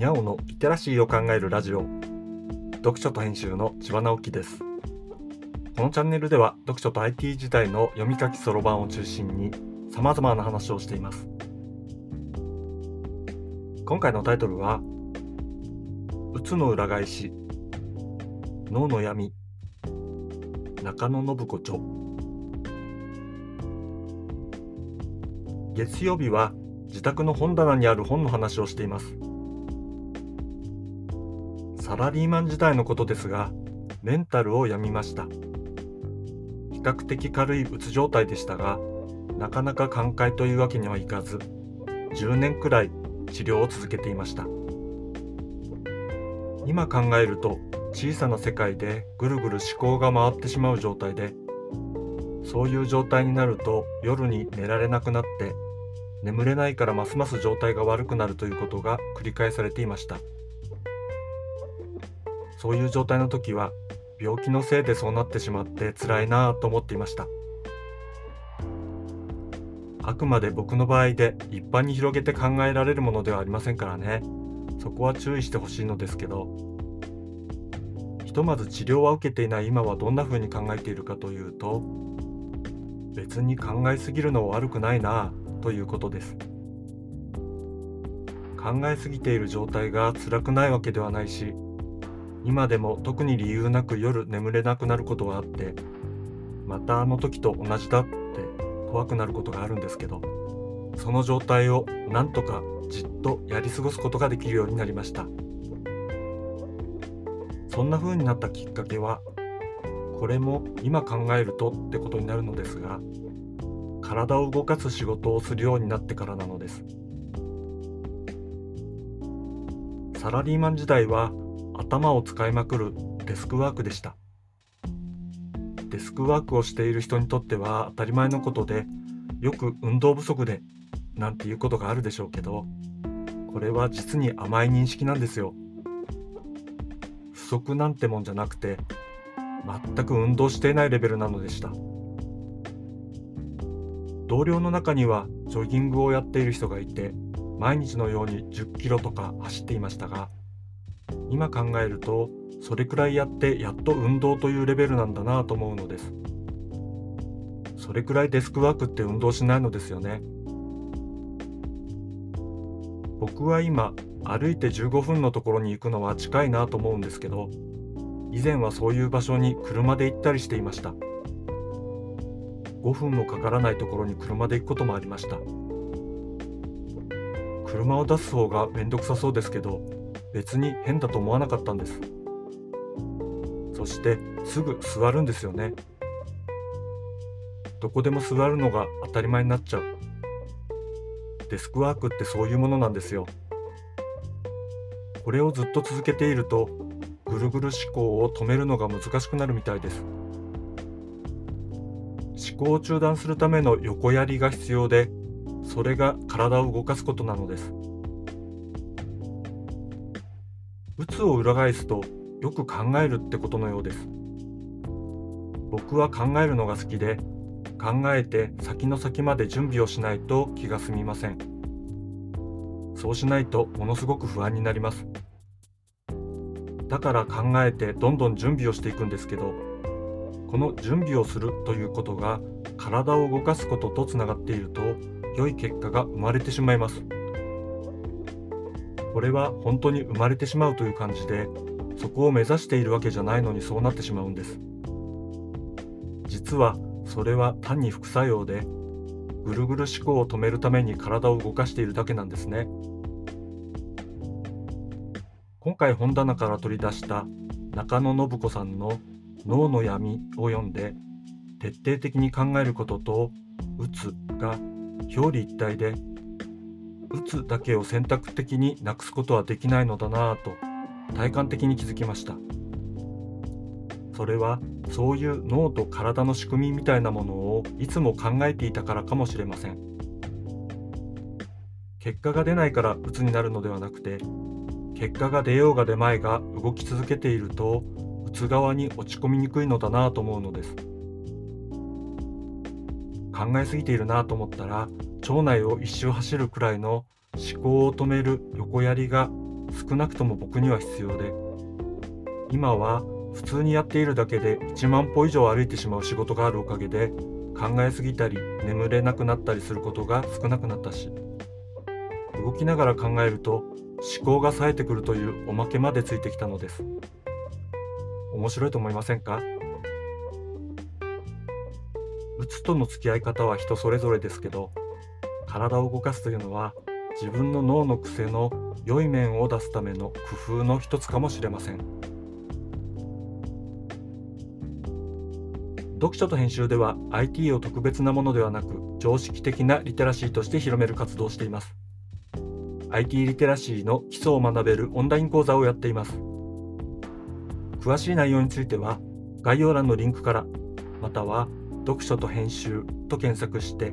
にゃおのリテラシーを考えるラジオ。読書と編集の千葉直樹です。このチャンネルでは読書と IT 時代の読み書きそろばんを中心に様々な話をしています。今回のタイトルはうつの裏返し脳の闇中野信子著。月曜日は自宅の本棚にある本の話をしています。サラリーマン時代のことですがメンタルを病みました。比較的軽いうつ状態でしたがなかなか寛解というわけにはいかず10年くらい治療を続けていました。今考えると小さな世界でぐるぐる思考が回ってしまう状態でそういう状態になると夜に寝られなくなって眠れないからますます状態が悪くなるということが繰り返されていました。そういう状態の時は病気のせいでそうなってしまって辛いなぁと思っていました。あくまで僕の場合で一般に広げて考えられるものではありませんからね。そこは注意してほしいのですけどひとまず治療は受けていない今はどんな風に考えているかというと別に考えすぎるのは悪くないなぁということです。考えすぎている状態が辛くないわけではないし今でも特に理由なく夜眠れなくなることはあってまたあの時と同じだって怖くなることがあるんですけどその状態をなんとかじっとやり過ごすことができるようになりました。そんな風になったきっかけはこれも今考えるとってことになるのですが体を動かす仕事をするようになってからなのです。サラリーマン時代は頭を使いまくるデスクワークでした。デスクワークをしている人にとっては当たり前のことでよく運動不足でなんていうことがあるでしょうけどこれは実に甘い認識なんですよ。不足なんてもんじゃなくて全く運動していないレベルなのでした。同僚の中にはジョギングをやっている人がいて毎日のように10キロとか走っていましたが今考えるとそれくらいやってやっと運動というレベルなんだなと思うのです。それくらいデスクワークって運動しないのですよね。僕は今歩いて15分のところに行くのは近いなと思うんですけど以前はそういう場所に車で行ったりしていました。5分もかからないところに車で行くこともありました。車を出す方がめんどくさそうですけど別に変だと思わなかったんです。そしてすぐ座るんですよね。どこでも座るのが当たり前になっちゃう。デスクワークってそういうものなんですよ。これをずっと続けているとぐるぐる思考を止めるのが難しくなるみたいです。思考を中断するための横やりが必要でそれが体を動かすことなのです。うつを裏返すとよく考えるってことのようです。僕は考えるのが好きで考えて先の先まで準備をしないと気が済みません。そうしないとものすごく不安になります。だから考えてどんどん準備をしていくんですけどこの準備をするということが体を動かすこととつながっていると良い結果が生まれてしまいます。これは本当に生まれてしまうという感じでそこを目指しているわけじゃないのにそうなってしまうんです。実はそれは単に副作用でぐるぐる思考を止めるために体を動かしているだけなんですね。今回本棚から取り出した中野信子さんの「脳の闇」を読んで徹底的に考えることと「うつ」が表裏一体で打つだけを選択的になくすことはできないのだなぁと体感的に気づきました。それはそういう脳と体の仕組みみたいなものをいつも考えていたからかもしれません。結果が出ないから鬱になるのではなくて結果が出ようが出まいが動き続けているとうつ側に落ち込みにくいのだなぁと思うのです。考えすぎているなぁと思ったら腸内を一周走るくらいの思考を止める横やりが少なくとも僕には必要で今は普通にやっているだけで1万歩以上歩いてしまう仕事があるおかげで考えすぎたり眠れなくなったりすることが少なくなったし動きながら考えると思考が冴えてくるというおまけまでついてきたのです。面白いと思いませんか？うつとの付き合い方は人それぞれですけど体を動かすというのは自分の脳の癖の良い面を出すための工夫の一つかもしれません。読書と編集では IT を特別なものではなく常識的なリテラシーとして広める活動をしています。IT リテラシーの基礎を学べるオンライン講座をやっています。詳しい内容については概要欄のリンクからまたは読書と編集と検索して